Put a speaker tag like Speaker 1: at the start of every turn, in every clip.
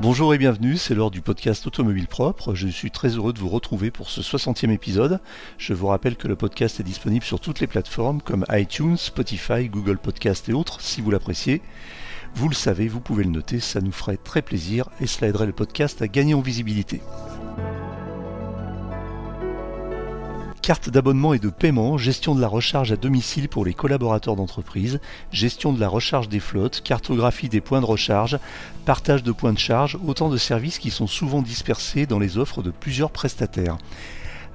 Speaker 1: Bonjour et bienvenue, c'est l'heure du podcast Automobile Propre. Je suis très heureux de vous retrouver pour ce 60e épisode. Je vous rappelle que le podcast est disponible sur toutes les plateformes comme iTunes, Spotify, Google Podcast et autres si vous l'appréciez. Vous le savez, vous pouvez le noter, ça nous ferait très plaisir et cela aiderait le podcast à gagner en visibilité. Carte d'abonnement et de paiement, gestion de la recharge à domicile pour les collaborateurs d'entreprise, gestion de la recharge des flottes, cartographie des points de recharge, partage de points de charge, autant de services qui sont souvent dispersés dans les offres de plusieurs prestataires.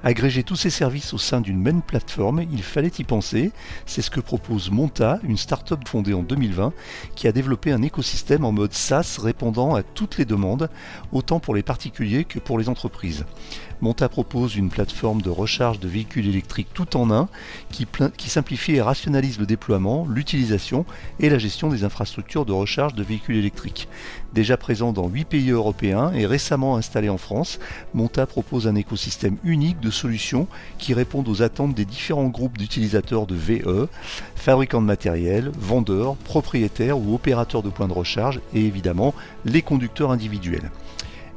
Speaker 1: Agréger tous ces services au sein d'une même plateforme, il fallait y penser. C'est ce que propose Monta, une start-up fondée en 2020, qui a développé un écosystème en mode SaaS répondant à toutes les demandes, autant pour les particuliers que pour les entreprises. Monta propose une plateforme de recharge de véhicules électriques tout en un qui, simplifie et rationalise le déploiement, l'utilisation et la gestion des infrastructures de recharge de véhicules électriques. Déjà présent dans 8 pays européens et récemment installé en France, Monta propose un écosystème unique de solutions qui répondent aux attentes des différents groupes d'utilisateurs de VE, fabricants de matériel, vendeurs, propriétaires ou opérateurs de points de recharge et évidemment les conducteurs individuels.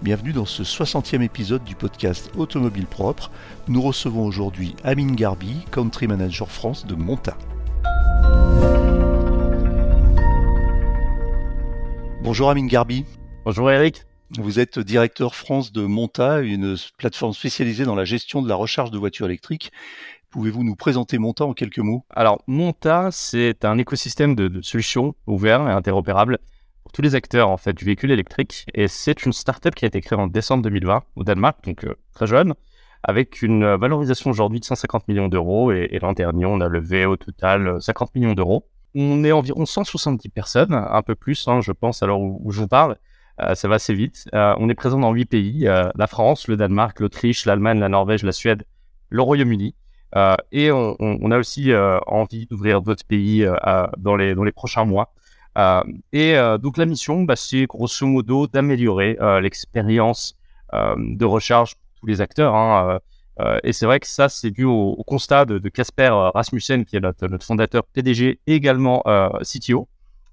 Speaker 1: Bienvenue dans ce 60e épisode du podcast Automobile Propre. Nous recevons aujourd'hui Amine Garbi, Country Manager France de Monta. Bonjour Amine Garbi.
Speaker 2: Bonjour Eric.
Speaker 1: Vous êtes directeur France de Monta, une plateforme spécialisée dans la gestion de la recharge de voitures électriques. Pouvez-vous nous présenter Monta en quelques mots?
Speaker 2: Alors, Monta, c'est un écosystème de, de, solutions ouverts et interopérables pour tous les acteurs en fait du véhicule électrique. Et c'est une startup qui a été créée en décembre 2020 au Danemark, donc euh, très jeune, avec une valorisation aujourd'hui de 150 millions d'euros. Et, l'an dernier, on a levé au total 50 euh, millions d'euros. On est environ 170 personnes, un peu plus, hein, je pense, alors où, je vous parle. Euh, ça va assez vite. on est présent dans huit pays la France, le Danemark, l'Autriche, l'Allemagne, la Norvège, la Suède, le Royaume-Uni. et on, on, a aussi envie d'ouvrir d'autres pays dans, les, dans les prochains mois. Euh, et euh, donc la mission, bah, c'est grosso modo d'améliorer euh, l'expérience de recharge pour tous les acteurs. Hein, et c'est vrai que ça, c'est dû au, constat de Casper Rasmussen, qui est notre, fondateur PDG, et également CTO.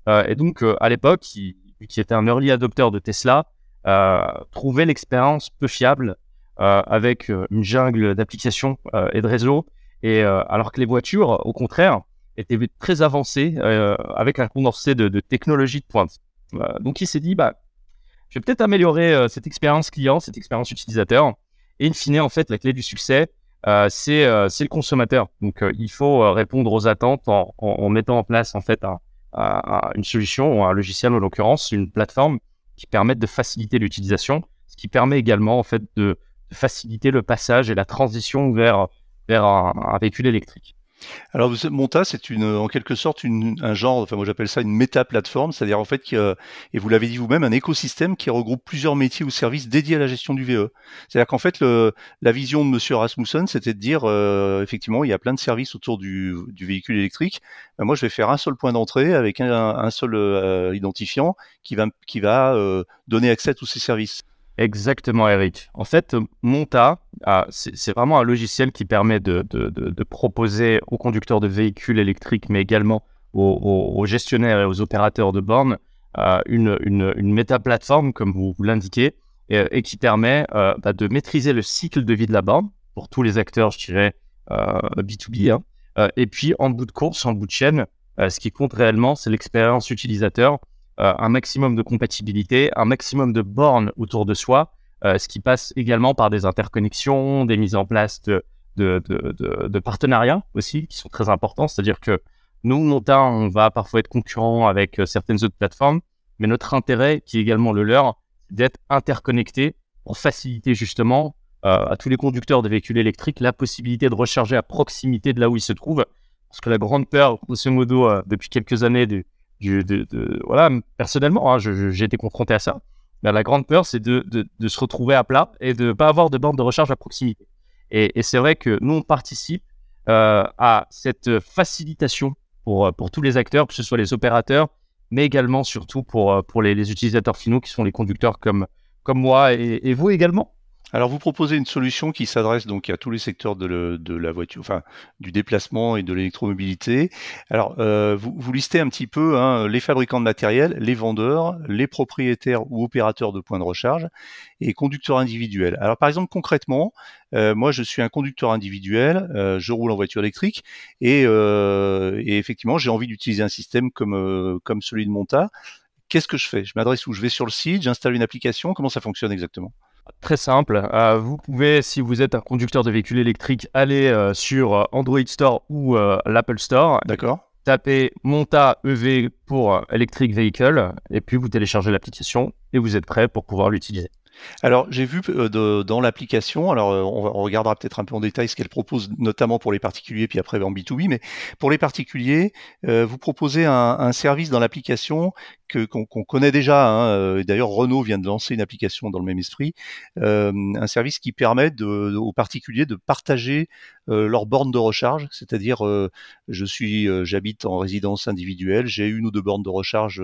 Speaker 2: et donc, à l'époque, qui, était un early adopter de Tesla, trouvait l'expérience peu fiable avec une jungle d'applications et de réseaux. Et alors que les voitures, au contraire, était très avancé euh, avec un condensé de, de technologie de pointe. Euh, donc il s'est dit, bah, je vais peut-être améliorer euh, cette expérience client, cette expérience utilisateur. Et in fine, en fait, la clé du succès, c'est le consommateur. Donc il faut répondre aux attentes en, en, mettant en place en fait une solution, un logiciel en l'occurrence, une plateforme qui permette de faciliter l'utilisation, ce qui permet également en fait de, faciliter le passage et la transition vers, vers un véhicule électrique.
Speaker 1: Alors Monta, c'est une, en quelque sorte un genre, enfin moi j'appelle ça une méta-plateforme, c'est-à-dire en fait, et vous l'avez dit vous-même, un écosystème qui regroupe plusieurs métiers ou services dédiés à la gestion du VE. C'est-à-dire qu'en fait, la vision de Monsieur Rasmussen, c'était de dire, euh, effectivement, il y a plein de services autour du, véhicule électrique. Ben, moi, je vais faire un seul point d'entrée avec un, seul euh, identifiant qui va, qui va euh, donner accès à tous ces services.
Speaker 2: Exactement, Eric. En fait, Monta, c'est vraiment un logiciel qui permet de, proposer aux conducteurs de véhicules électriques, mais également aux, gestionnaires et aux opérateurs de bornes, euh, une, une, méta-plateforme, comme vous, l'indiquez, et, qui permet euh, bah, de maîtriser le cycle de vie de la borne pour tous les acteurs, je dirais, B2B. Euh, hein. et puis, en bout de course, en bout de chaîne, ce qui compte réellement, c'est l'expérience utilisateur euh, un maximum de compatibilité, un maximum de bornes autour de soi, euh, ce qui passe également par des interconnexions, des mises en place de, partenariats aussi, qui sont très importants. C'est-à-dire que nous, Monta, on va parfois être concurrent avec euh, certaines autres plateformes, mais notre intérêt, qui est également le leur, c'est d'être interconnecté pour faciliter justement à tous les conducteurs de véhicules électriques la possibilité de recharger à proximité de là où ils se trouvent. Parce que la grande peur, grosso modo, depuis quelques années du, voilà, personnellement, hein, j'ai été confronté à ça. Ben, la grande peur, c'est de, se retrouver à plat et de ne pas avoir de bande de recharge à proximité. Et, c'est vrai que nous, on participe euh, à cette facilitation pour, pour tous les acteurs, que ce soit les opérateurs, mais également, surtout, pour, pour les, utilisateurs finaux qui sont les conducteurs comme, comme moi et vous également.
Speaker 1: Alors vous proposez une solution qui s'adresse donc à tous les secteurs de, la voiture, enfin du déplacement et de l'électromobilité. Alors euh, vous, listez un petit peu hein, les fabricants de matériel, les vendeurs, les propriétaires ou opérateurs de points de recharge et conducteurs individuels. Alors par exemple concrètement, euh, moi je suis un conducteur individuel, euh, je roule en voiture électrique et, effectivement j'ai envie d'utiliser un système comme comme celui de Monta. Qu'est-ce que je fais? Je m'adresse où Je vais sur le site, j'installe une application? Comment ça fonctionne exactement?
Speaker 2: Très simple. Euh, vous pouvez, si vous êtes un conducteur de véhicule électrique, aller euh, sur euh, Android Store ou l'Apple Store.
Speaker 1: D'accord.
Speaker 2: Taper Monta EV pour Electric Vehicle et puis vous téléchargez l'application et vous êtes prêt pour pouvoir l'utiliser.
Speaker 1: Alors, j'ai vu euh, dans l'application, alors euh, on, regardera peut-être un peu en détail ce qu'elle propose, notamment pour les particuliers, puis après en B2B, mais pour les particuliers, euh, vous proposez un, service dans l'application que qu'on connaît déjà. Hein, D'ailleurs, Renault vient de lancer une application dans le même esprit, un service qui permet aux particuliers de partager leur borne de recharge, c'est-à-dire je suis, j'habite en résidence individuelle, j'ai une ou deux bornes de recharge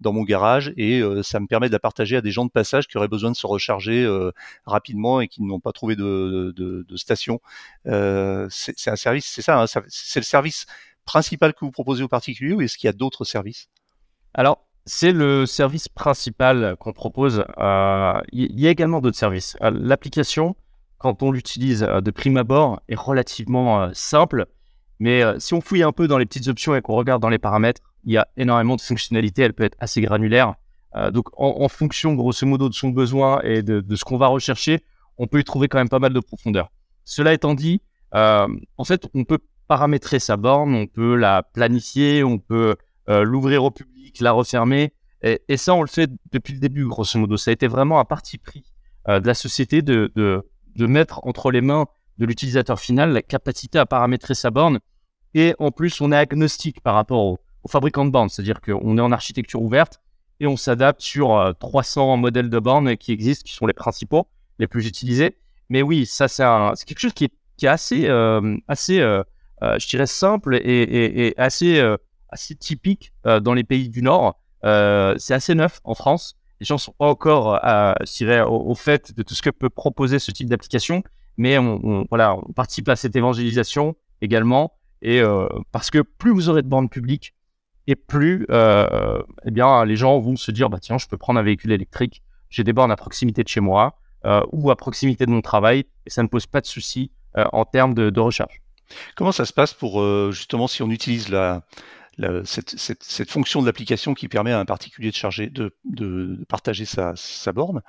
Speaker 1: dans mon garage et ça me permet de la partager à des gens de passage qui auraient besoin de se recharger euh, rapidement et qui n'ont pas trouvé de, station. Euh, c'est un service, c'est ça, hein, c'est le service principal que vous proposez aux particuliers ou est-ce qu'il y a d'autres services?
Speaker 2: Alors, c'est le service principal qu'on propose. Euh, il y a également d'autres services. L'application, quand on l'utilise de prime abord, est relativement simple. Mais si on fouille un peu dans les petites options et qu'on regarde dans les paramètres, il y a énormément de fonctionnalités. Elle peut être assez granulaire. Euh, donc, en, fonction, grosso modo, de son besoin et de, ce qu'on va rechercher, on peut y trouver quand même pas mal de profondeur. Cela étant dit, euh, en fait, on peut paramétrer sa borne, on peut la planifier, on peut euh, l'ouvrir au public, la refermer. Et, ça, on le fait depuis le début, grosso modo. Ça a été vraiment un parti pris de la société de, mettre entre les mains de l'utilisateur final la capacité à paramétrer sa borne. Et en plus, on est agnostique par rapport au, au fabricant de borne, c'est-à-dire qu'on est en architecture ouverte et on s'adapte sur 300 euh, modèles de bornes qui existent, qui sont les principaux, les plus utilisés. Mais oui, ça c'est quelque chose qui est, assez, euh, euh, simple et, assez typique dans les pays du Nord. c'est assez neuf en France. Les gens sont pas encore, dirais, au, fait de tout ce que peut proposer ce type d'application, mais on, participe à cette évangélisation également. Et parce que plus vous aurez de bornes publiques, et plus euh, eh les gens vont se dire bah, tiens, je peux prendre un véhicule électrique, j'ai des bornes à proximité de chez moi euh, ou à proximité de mon travail et ça ne pose pas de souci euh, en termes de, recharge.
Speaker 1: Comment ça se passe pour justement si on utilise la, cette, fonction de l'application qui permet à un particulier de charger, de, partager sa, borne.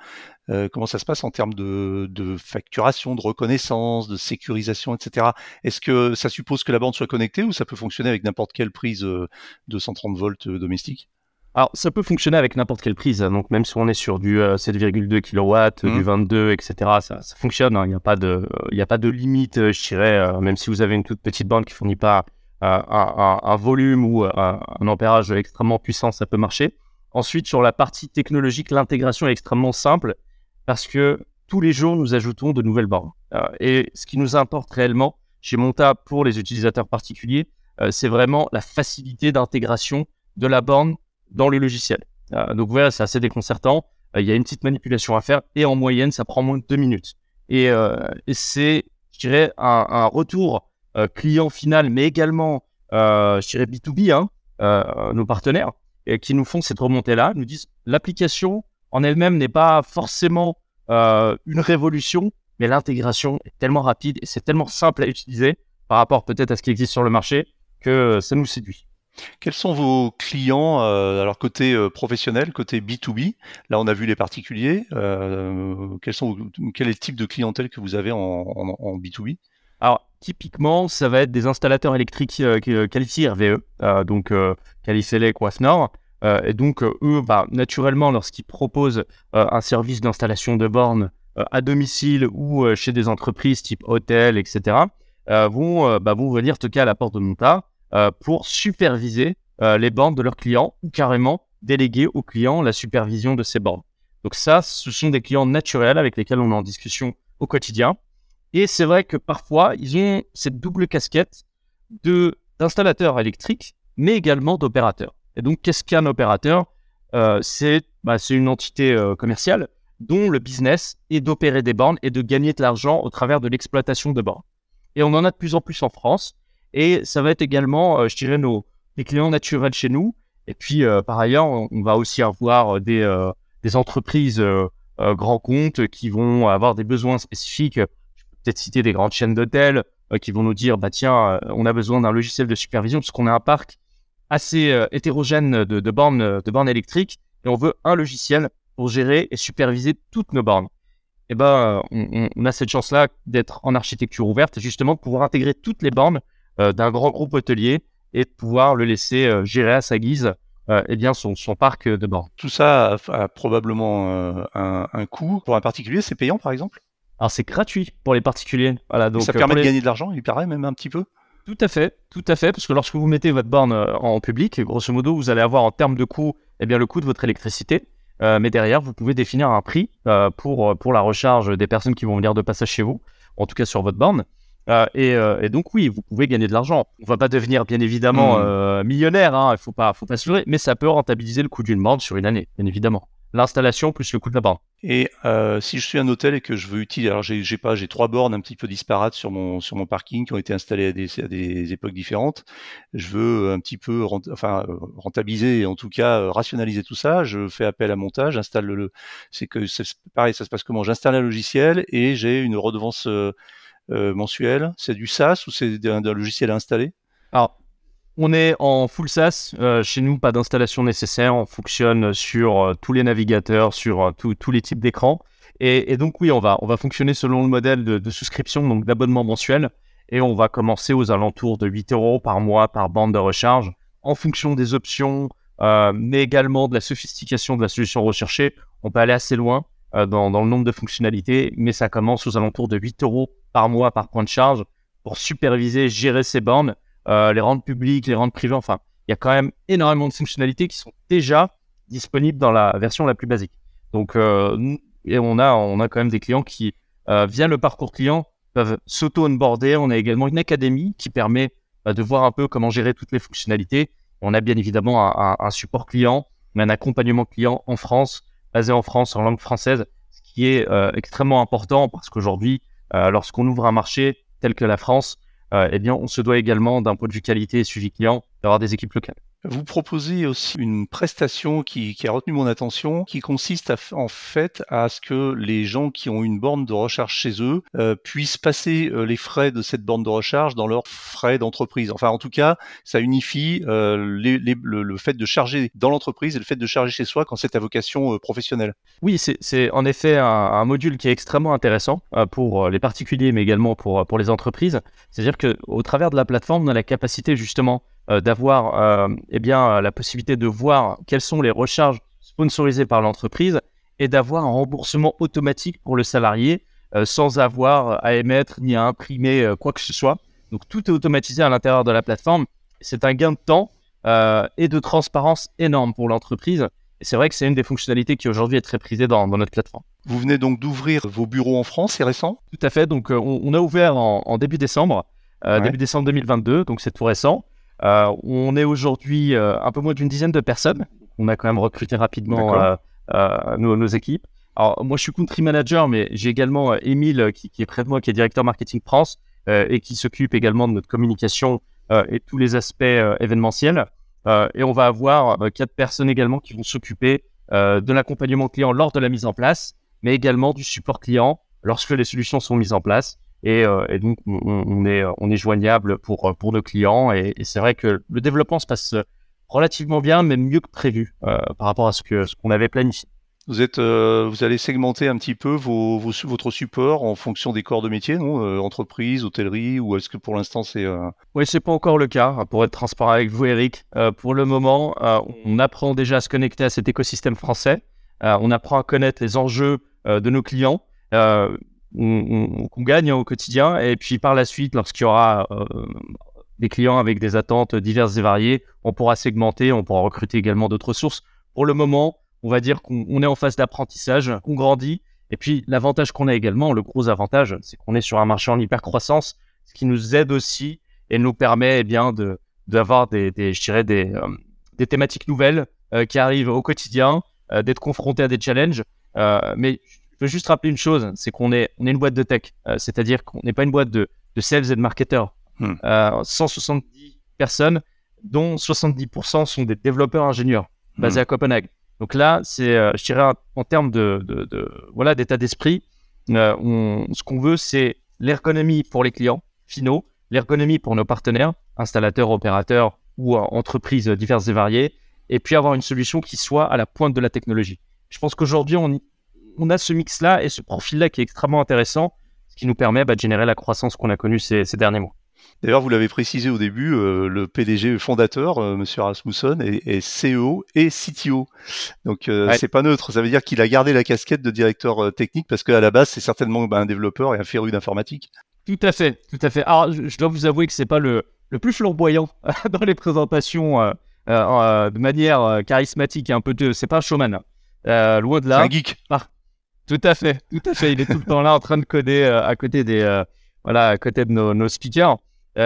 Speaker 1: Euh, comment ça se passe en termes de, facturation, de reconnaissance, de sécurisation, etc. Est-ce que ça suppose que la borne soit connectée ou ça peut fonctionner avec n'importe quelle prise euh, de 130 volts euh, domestique?
Speaker 2: Alors, ça peut fonctionner avec n'importe quelle prise. Hein. Donc, même si on est sur du 7,2 kW, du 22, etc., ça, fonctionne. Hein. Il n'y a, pas de, a pas de limite, je dirais, même si vous avez une toute petite borne qui ne fournit pas un, volume ou un, ampérage extrêmement puissant, ça peut marcher. Ensuite, sur la partie technologique, l'intégration est extrêmement simple parce que tous les jours, nous ajoutons de nouvelles bornes. Euh, et ce qui nous importe réellement chez Monta pour les utilisateurs particuliers, euh, c'est vraiment la facilité d'intégration de la borne dans le logiciel. Euh, donc voilà, c'est assez déconcertant. Il y a une petite manipulation à faire et en moyenne, ça prend moins de deux minutes. Et, c'est, je dirais, un, un retour client final, mais également, euh, je dirais B2B, hein, euh, nos partenaires, et qui nous font cette remontée-là, nous disent l'application en elle-même n'est pas forcément une révolution, mais l'intégration est tellement rapide et c'est tellement simple à utiliser par rapport peut-être à ce qui existe sur le marché que ça nous séduit.
Speaker 1: Quels sont vos clients, alors côté professionnel, côté B2B Là, on a vu les particuliers. quels sont, quel est le type de clientèle que vous avez en, en B2B
Speaker 2: alors, typiquement, ça va être des installateurs électriques euh, euh, qualifiés RVE, euh, donc qualifiés Nord. et donc, eux, bah, naturellement, lorsqu'ils proposent un service d'installation de bornes à domicile ou chez des entreprises type hôtel, etc., vont, bah, vont venir toquer à la porte de Monta pour superviser les bornes de leurs clients ou carrément déléguer aux clients la supervision de ces bornes. Donc ça, ce sont des clients naturels avec lesquels on est en discussion au quotidien. Et c'est vrai que parfois, ils ont cette double casquette de d'installateur électrique, mais également d'opérateur. Et donc, qu'est-ce qu'un opérateur? Euh, C'est bah, une entité euh, commerciale dont le business est d'opérer des bornes et de gagner de l'argent au travers de l'exploitation de bornes. Et on en a de plus en plus en France. Et ça va être également, euh, je dirais, nos, les clients naturels chez nous. Et puis, euh, par ailleurs, on, va aussi avoir des, des entreprises grands comptes qui vont avoir des besoins spécifiques. Peut-être citer des grandes chaînes d'hôtels qui vont nous dire, bah tiens, on a besoin d'un logiciel de supervision parce qu'on a un parc assez hétérogène de, bornes, bornes électriques et on veut un logiciel pour gérer et superviser toutes nos bornes. Et eh ben, on, a cette chance-là d'être en architecture ouverte justement de pouvoir intégrer toutes les bornes euh, d'un grand groupe hôtelier et pouvoir le laisser euh, gérer à sa guise euh, eh bien son, parc de bord.
Speaker 1: Tout ça a, probablement un, coût. Pour un particulier, c'est payant par exemple?
Speaker 2: Alors c'est gratuit pour les particuliers.
Speaker 1: Voilà, donc, ça permet de gagner de l'argent, il paraît même un petit peu
Speaker 2: tout à fait, tout à fait, parce que lorsque vous mettez votre borne en public, grosso modo, vous allez avoir en termes de coût, eh bien, le coût de votre électricité. mais derrière, vous pouvez définir un prix pour, pour la recharge des personnes qui vont venir de passage chez vous, en tout cas sur votre borne. Euh, euh, et, donc oui, vous pouvez gagner de l'argent. On va pas devenir bien évidemment hmm. euh, millionnaire, hein, il faut pas, faut pas se leurrer, mais ça peut rentabiliser le coût d'une borne sur une année, bien évidemment. L'installation plus le coût de la borne.
Speaker 1: Et si je suis un hôtel et que je veux utiliser, alors j'ai pas, j'ai trois bornes un petit peu disparates sur mon sur mon parking qui ont été installées à des, à des époques différentes. Je veux un petit peu, enfin rentabiliser, en tout cas rationaliser tout ça. Je fais appel à montage, j'installe le, c'est que c'est pareil, ça se passe comment? J'installe un logiciel et j'ai une redevance euh, mensuel C'est du SaaS ou c'est un, logiciel installé
Speaker 2: Alors, on est en full SaaS. Euh, chez nous, pas d'installation nécessaire. On fonctionne sur euh, tous les navigateurs, sur tous les types d'écrans. Et, donc, oui, on va, on va fonctionner selon le modèle de, souscription, donc d'abonnement mensuel. Et on va commencer aux alentours de 8 euros par mois par bande de recharge en fonction des options, mais également de la sophistication de la solution recherchée. On peut aller assez loin dans, dans, le nombre de fonctionnalités, mais ça commence aux alentours de 8 euros par mois par point de charge pour superviser, gérer ces bornes, euh, les rendre publiques, les rendre privées. Enfin, il y a quand même énormément de fonctionnalités qui sont déjà disponibles dans la version la plus basique. Donc, euh, et on a, on a quand même des clients qui, euh, via le parcours client, peuvent s'auto-onboarder. On a également une académie qui permet bah, de voir un peu comment gérer toutes les fonctionnalités. On a bien évidemment un, support client, un accompagnement client en France, basé en France, en langue française, ce qui est extrêmement important parce qu'aujourd'hui, lorsqu'on ouvre un marché tel que la France, eh bien, on se doit également, d'un point de vue qualité et suivi client, d'avoir des équipes locales.
Speaker 1: Vous proposez aussi une prestation qui, a retenu mon attention, qui consiste en fait à ce que les gens qui ont une borne de recharge chez eux euh, puissent passer euh, les frais de cette borne de recharge dans leurs frais d'entreprise. Enfin, en tout cas, ça unifie euh, le, fait de charger dans l'entreprise et le fait de charger chez soi quand c'est à vocation professionnelle.
Speaker 2: Oui, c'est en effet un, module qui est extrêmement intéressant pour les particuliers, mais également pour, les entreprises. C'est-à-dire qu'au travers de la plateforme, on a la capacité justement d'avoir euh, eh bien la possibilité de voir quelles sont les recharges sponsorisées par l'entreprise et d'avoir un remboursement automatique pour le salarié euh, sans avoir à émettre ni à imprimer quoi que ce soit. Donc tout est automatisé à l'intérieur de la plateforme. C'est un gain de temps et de transparence énorme pour l'entreprise. Et c'est vrai que c'est une des fonctionnalités qui aujourd'hui est très prisée dans, notre plateforme.
Speaker 1: Vous venez donc d'ouvrir vos bureaux en France, c'est récent?
Speaker 2: Tout à fait. Donc on, a ouvert en, début décembre, début décembre 2022, donc c'est tout récent. Euh, on est aujourd'hui euh, un peu moins d'une dizaine de personnes. On a quand même recruté rapidement euh, nos, équipes. Alors, moi, je suis country manager, mais j'ai également Émile qui, est près de moi, qui est directeur marketing France et qui s'occupe également de notre communication et tous les aspects événementiels. et on va avoir quatre personnes également qui vont s'occuper de l'accompagnement client lors de la mise en place, mais également du support client lorsque les solutions sont mises en place. Euh, et, donc, on, est, on est joignable pour, pour nos clients. Et, c'est vrai que le développement se passe relativement bien, mais mieux que prévu euh, par rapport à ce qu'on ce qu'on avait planifié.
Speaker 1: Vous, êtes, euh, vous allez segmenter un petit peu vos, votre support en fonction des corps de métier, non Entreprise, hôtellerie, ou est-ce que pour l'instant c'est...
Speaker 2: Oui, c'est pas encore le cas, pour être transparent avec vous, Eric. pour le moment, on apprend déjà à se connecter à cet écosystème français. on apprend à connaître les enjeux de nos clients qu'on gagne au quotidien. Et puis par la suite, lorsqu'il y aura euh, des clients avec des attentes diverses et variées, on pourra segmenter, on pourra recruter également d'autres ressources. Pour le moment, on va dire qu'on est en phase d'apprentissage, qu'on grandit. Et puis l'avantage qu'on a également, le gros avantage, c'est qu'on est sur un marché en hyper croissance, ce qui nous aide aussi et nous permet eh bien de d'avoir des, des, je dirais des, euh, des thématiques nouvelles euh, qui arrivent au quotidien, d'être confronté à des challenges mais je veux juste rappeler une chose, c'est qu'on est, on est une boîte de tech, c'est-à-dire qu'on n'est pas une boîte de, de sales et de marketeurs. 170 hmm. personnes, dont 70% sont des développeurs ingénieurs basés hmm. à Copenhague. Donc là, c'est, je dirais, en termes de, de, voilà d'état d'esprit, ce qu'on veut, c'est l'ergonomie pour les clients finaux, l'ergonomie pour nos partenaires, installateurs, opérateurs ou entreprises diverses et variées, et puis avoir une solution qui soit à la pointe de la technologie. Je pense qu'aujourd'hui, on, on, a ce mix-là et ce profil-là qui est extrêmement intéressant, ce qui nous permet bah, de générer la croissance qu'on a connue ces, derniers mois.
Speaker 1: D'ailleurs, vous l'avez précisé au début, euh, le PDG fondateur, M. Euh, Monsieur Rasmussen, est, CEO et CTO. Donc, euh, c'est pas neutre. Ça veut dire qu'il a gardé la casquette de directeur technique parce qu'à la base, c'est certainement bah, un développeur et un féru d'informatique.
Speaker 2: Tout à fait, tout à fait. Alors, je, dois vous avouer que c'est pas le, le plus flamboyant dans les présentations euh, euh, euh, de manière charismatique et un peu de. C'est pas un showman. loin de là.
Speaker 1: C'est un geek.
Speaker 2: Ah, tout à fait, tout à fait. Il est tout le temps là en train de coder à côté des, voilà, à côté de nos, nos speakers.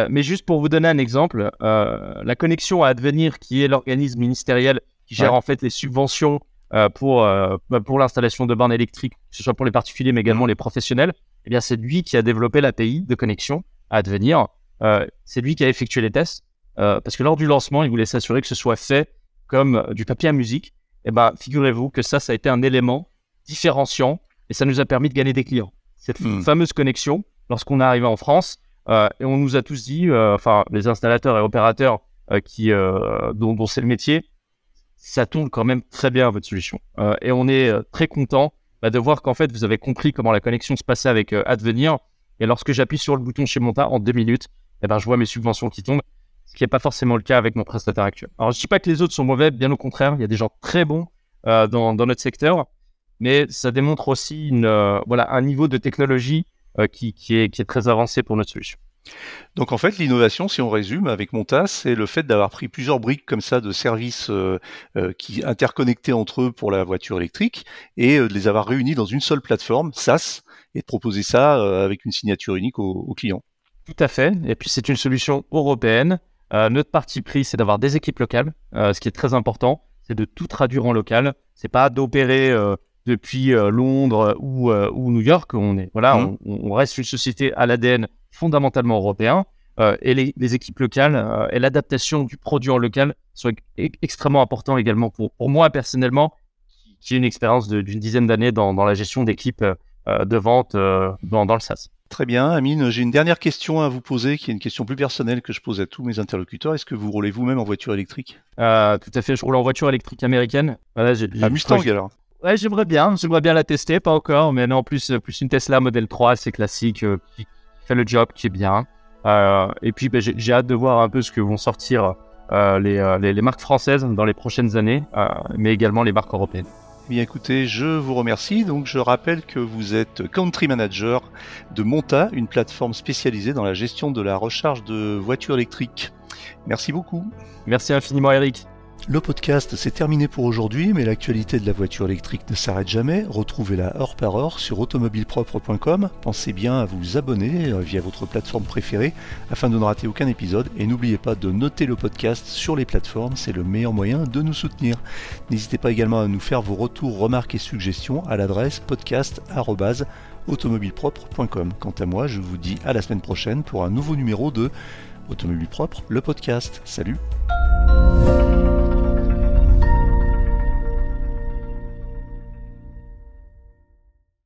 Speaker 2: mais juste pour vous donner un exemple, la connexion à Advenir, qui est l'organisme ministériel qui gère en fait les subventions pour, bah, pour l'installation de bornes électriques, que ce soit pour les particuliers mais également les professionnels, eh bien c'est lui qui a développé l'API de connexion à Advenir euh, c'est lui qui a effectué les tests. Euh, parce que lors du lancement, il voulait s'assurer que ce soit fait comme euh, du papier à musique. Et eh ben, figurez-vous que ça, ça a été un élément différenciant et ça nous a permis de gagner des clients. Cette hmm. fameuse connexion, lorsqu'on est arrivé en France, et on nous a tous dit, enfin, les installateurs et opérateurs qui, dont, c'est le métier, ça tourne quand même très bien votre solution. et on est très content bah, de voir qu'en fait, vous avez compris comment la connexion se passait avec Advenir. Et lorsque j'appuie sur le bouton chez Monta, en deux minutes, eh ben, je vois mes subventions qui tombent, ce qui n'est pas forcément le cas avec mon prestataire actuel. Alors, je ne dis pas que les autres sont mauvais, bien au contraire, il y a des gens très bons euh, dans, notre secteur, mais ça démontre aussi une, euh, voilà, un niveau de technologie euh, qui, qui, est, qui est très avancé pour notre solution.
Speaker 1: Donc en fait, l'innovation, si on résume avec Montas, c'est le fait d'avoir pris plusieurs briques comme ça de services qui interconnectés entre eux pour la voiture électrique et de les avoir réunis dans une seule plateforme SaaS et de proposer ça avec une signature unique aux clients.
Speaker 2: Tout à fait. Et puis c'est une solution européenne. Euh, notre parti pris, c'est d'avoir des équipes locales. Euh, ce qui est très important, c'est de tout traduire en local. C'est pas d'opérer euh, depuis Londres ou, ou, New York. On est voilà, mmh. on, reste une société à l'ADN fondamentalement européen. et les, équipes locales et l'adaptation du produit en local sont extrêmement importants également pour, pour moi personnellement, qui ai une expérience d'une dizaine d'années dans, dans, la gestion d'équipes de vente dans, dans le SaaS.
Speaker 1: Très bien, Amine. J'ai une dernière question à vous poser, qui est une question plus personnelle que je pose à tous mes interlocuteurs. Est-ce que vous roulez vous-même en voiture électrique?
Speaker 2: Euh, Tout à fait, je roule en voiture électrique américaine.
Speaker 1: Voilà, j'ai, Mustang alors
Speaker 2: Ouais, j'aimerais bien, j'aimerais bien la tester, pas encore, mais non, plus, plus une Tesla Model 3, c'est classique, euh, qui fait le job, qui est bien. Euh, et puis, ben, j'ai, hâte de voir un peu ce que vont sortir les, les, marques françaises dans les prochaines années, mais également les marques européennes.
Speaker 1: Bien écoutez, je vous remercie. Donc je rappelle que vous êtes country manager de Monta, une plateforme spécialisée dans la gestion de la recharge de voitures électriques. Merci beaucoup.
Speaker 2: Merci infiniment Eric.
Speaker 1: Le podcast c'est terminé pour aujourd'hui, mais l'actualité de la voiture électrique ne s'arrête jamais. Retrouvez-la heure par heure sur automobilepropre.com. Pensez bien à vous abonner euh, via votre plateforme préférée afin de ne rater aucun épisode. Et n'oubliez pas de noter le podcast sur les plateformes, c'est le meilleur moyen de nous soutenir. N'hésitez pas également à nous faire vos retours, remarques et suggestions à l'adresse podcast.automobilepropre.com. Quant à moi, je vous dis à la semaine prochaine pour un nouveau numéro de Automobile Propre, le podcast. Salut